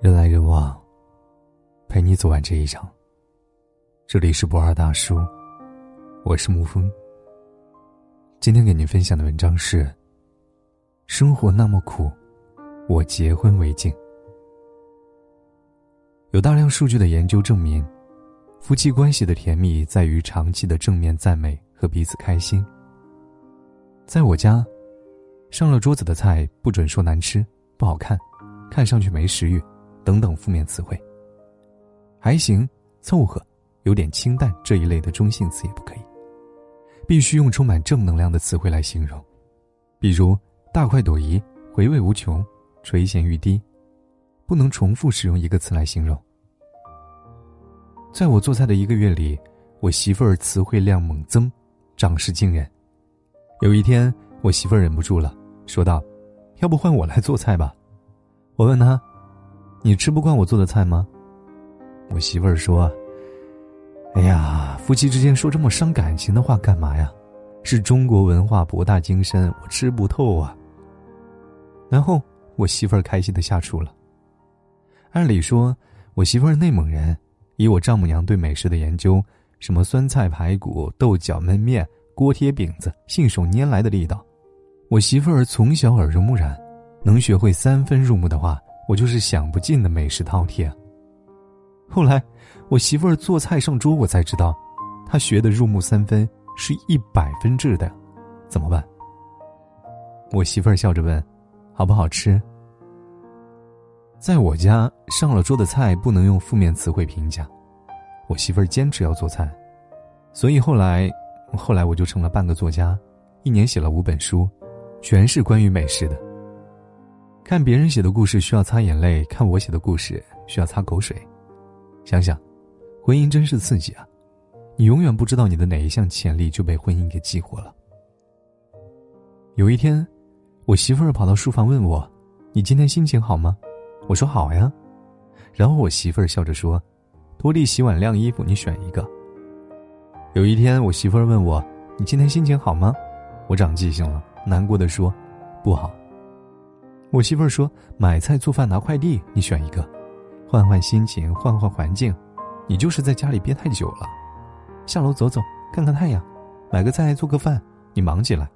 人来人往，陪你走完这一场。这里是不二大叔，我是沐风。今天给您分享的文章是：生活那么苦，我结婚为敬。有大量数据的研究证明，夫妻关系的甜蜜在于长期的正面赞美和彼此开心。在我家，上了桌子的菜不准说难吃、不好看、看上去没食欲等等负面词汇。还行、凑合、有点清淡这一类的中性词也不可以，必须用充满正能量的词汇来形容，比如大快朵颐、回味无穷、垂涎欲滴，不能重复使用一个词来形容。在我做菜的一个月里，我媳妇儿词汇量猛增，长势惊人。有一天，我媳妇儿忍不住了，说道：“要不换我来做菜吧？”我问她：“你吃不惯我做的菜吗？”我媳妇儿说：“哎呀，夫妻之间说这么伤感情的话干嘛呀？是中国文化博大精深，我吃不透啊。”然后我媳妇儿开心的下厨了。按理说，我媳妇儿内蒙人，以我丈母娘对美食的研究，什么酸菜排骨、豆角焖面。锅贴饼子，信手拈来的力道。我媳妇儿从小耳濡目染，能学会三分入目的话，我就是享不尽的美食饕餮。后来，我媳妇儿做菜上桌，我才知道，她学的入木三分是一百分制的，怎么办？我媳妇儿笑着问：“好不好吃？”在我家，上了桌的菜不能用负面词汇评价。我媳妇儿坚持要做菜，所以后来。后来我就成了半个作家，一年写了五本书，全是关于美食的。看别人写的故事需要擦眼泪，看我写的故事需要擦口水。想想，婚姻真是刺激啊！你永远不知道你的哪一项潜力就被婚姻给激活了。有一天，我媳妇儿跑到书房问我：“你今天心情好吗？”我说：“好呀。”然后我媳妇儿笑着说：“拖地、洗碗、晾衣服，你选一个。”有一天，我媳妇儿问我：“你今天心情好吗？”我长记性了，难过的说：“不好。”我媳妇儿说：“买菜、做饭、拿快递，你选一个，换换心情，换换环境。你就是在家里憋太久了，下楼走走，看看太阳，买个菜，做个饭，你忙起来，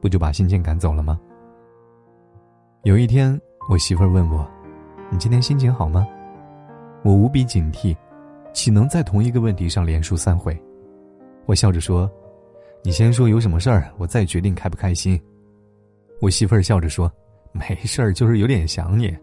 不就把心情赶走了吗？”有一天，我媳妇儿问我：“你今天心情好吗？”我无比警惕，岂能在同一个问题上连输三回？我笑着说：“你先说有什么事儿，我再决定开不开心。”我媳妇儿笑着说：“没事儿，就是有点想你。”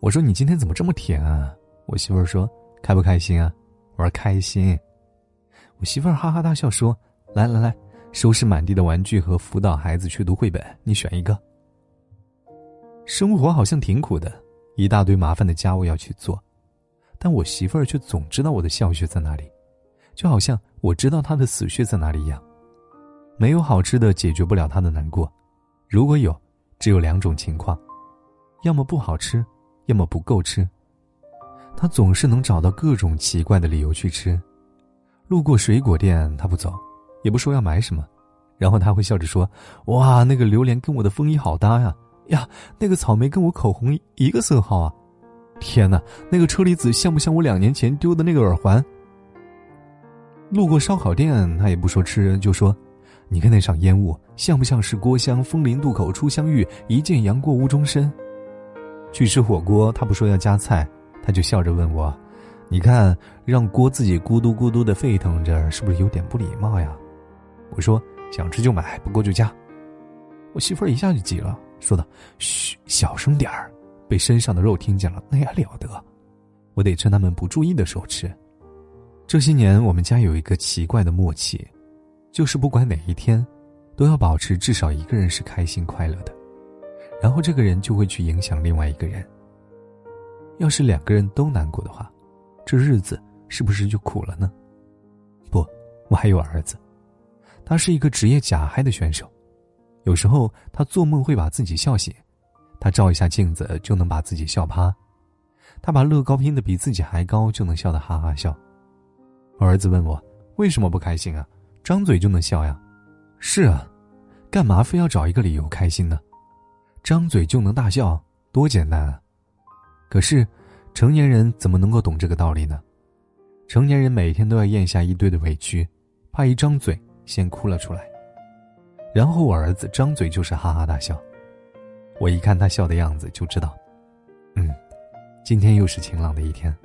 我说：“你今天怎么这么甜啊？”我媳妇儿说：“开不开心啊？”我说：“开心。”我媳妇儿哈哈大笑说：“来来来，收拾满地的玩具和辅导孩子去读绘本，你选一个。”生活好像挺苦的，一大堆麻烦的家务要去做，但我媳妇儿却总知道我的笑穴在哪里。就好像我知道她的死穴在哪里一样，没有好吃的解决不了她的难过，如果有，只有两种情况，要么不好吃，要么不够吃。他总是能找到各种奇怪的理由去吃。路过水果店，他不走，也不说要买什么，然后他会笑着说：“哇，那个榴莲跟我的风衣好搭呀！呀，那个草莓跟我口红一个色号啊！天哪，那个车厘子像不像我两年前丢的那个耳环？”路过烧烤店，他也不说吃，就说：“你看那场烟雾，像不像是郭襄风林渡口初相遇，一见杨过误终身？”去吃火锅，他不说要加菜，他就笑着问我：“你看让锅自己咕嘟咕嘟的沸腾着，是不是有点不礼貌呀？”我说：“想吃就买，不够就加。”我媳妇儿一下就急了，说道：“嘘，小声点儿，被身上的肉听见了，那还了得！我得趁他们不注意的时候吃。”这些年，我们家有一个奇怪的默契，就是不管哪一天，都要保持至少一个人是开心快乐的，然后这个人就会去影响另外一个人。要是两个人都难过的话，这日子是不是就苦了呢？不，我还有儿子，他是一个职业假嗨的选手，有时候他做梦会把自己笑醒，他照一下镜子就能把自己笑趴，他把乐高拼的比自己还高就能笑得哈哈笑。我儿子问我为什么不开心啊？张嘴就能笑呀？是啊，干嘛非要找一个理由开心呢？张嘴就能大笑，多简单啊！可是，成年人怎么能够懂这个道理呢？成年人每天都要咽下一堆的委屈，怕一张嘴先哭了出来。然后我儿子张嘴就是哈哈大笑，我一看他笑的样子就知道，嗯，今天又是晴朗的一天。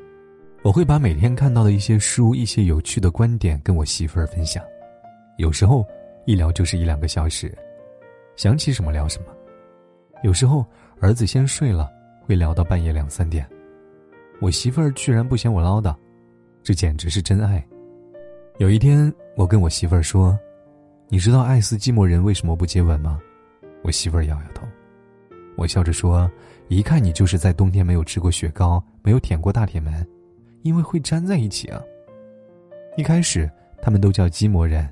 我会把每天看到的一些书、一些有趣的观点跟我媳妇儿分享，有时候一聊就是一两个小时，想起什么聊什么。有时候儿子先睡了，会聊到半夜两三点。我媳妇儿居然不嫌我唠叨，这简直是真爱。有一天，我跟我媳妇儿说：“你知道爱斯基摩人为什么不接吻吗？”我媳妇儿摇摇头。我笑着说：“一看你就是在冬天没有吃过雪糕，没有舔过大铁门。”因为会粘在一起啊。一开始他们都叫基摩人，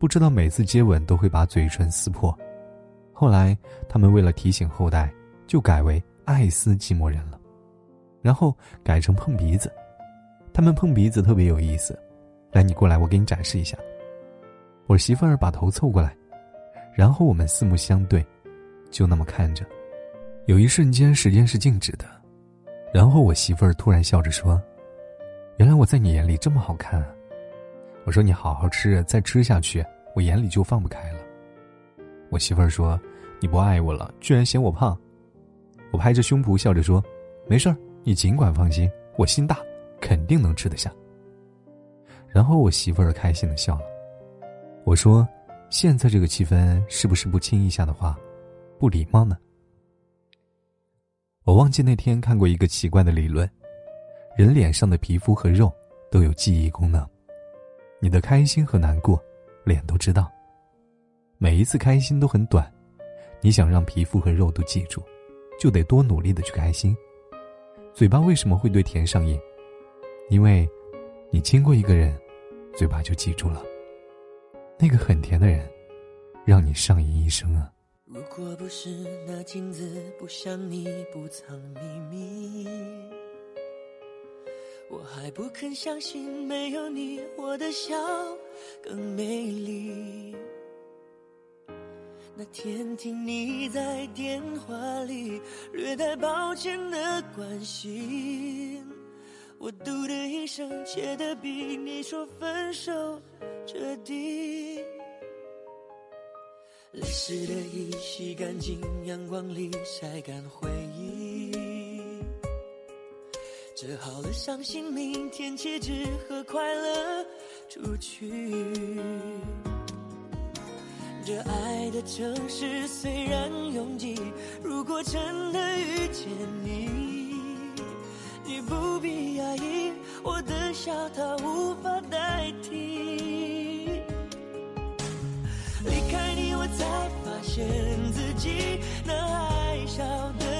不知道每次接吻都会把嘴唇撕破。后来他们为了提醒后代，就改为爱斯基摩人了，然后改成碰鼻子。他们碰鼻子特别有意思，来，你过来，我给你展示一下。我媳妇儿把头凑过来，然后我们四目相对，就那么看着。有一瞬间时间是静止的，然后我媳妇儿突然笑着说。原来我在你眼里这么好看啊，我说你好好吃，再吃下去，我眼里就放不开了。我媳妇儿说：“你不爱我了，居然嫌我胖。”我拍着胸脯笑着说：“没事儿，你尽管放心，我心大，肯定能吃得下。”然后我媳妇儿开心的笑了。我说：“现在这个气氛是不是不亲一下的话，不礼貌呢？”我忘记那天看过一个奇怪的理论。人脸上的皮肤和肉都有记忆功能，你的开心和难过，脸都知道。每一次开心都很短，你想让皮肤和肉都记住，就得多努力的去开心。嘴巴为什么会对甜上瘾？因为，你亲过一个人，嘴巴就记住了。那个很甜的人，让你上瘾一生啊。如果不是那镜子不像你不藏秘密。我还不肯相信，没有你，我的笑更美丽。那天听你在电话里略带抱歉的关心，我嘟的一声，切的比你说分手彻底。泪湿的衣洗干净，阳光里晒干回忆。折好了伤心，明天起只和快乐出去。这爱的城市虽然拥挤，如果真的遇见你，你不必压抑，我的笑它无法代替。离开你，我才发现自己那爱笑的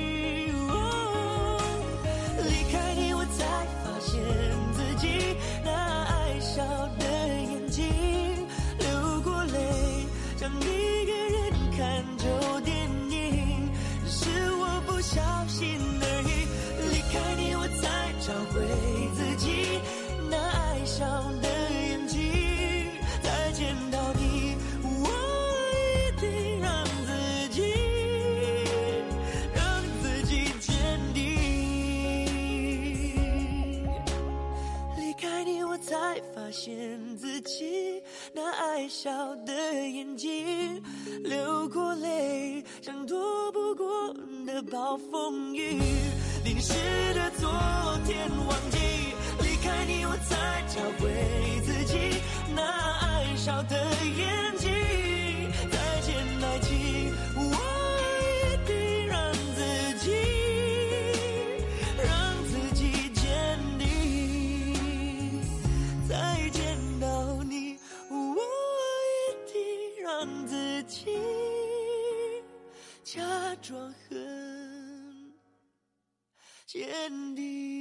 笑的眼睛，流过泪，像躲不过的暴风雨。淋湿的昨天，忘记离开你，我才找回自己那爱笑的眼睛。再见，爱情，装很坚定。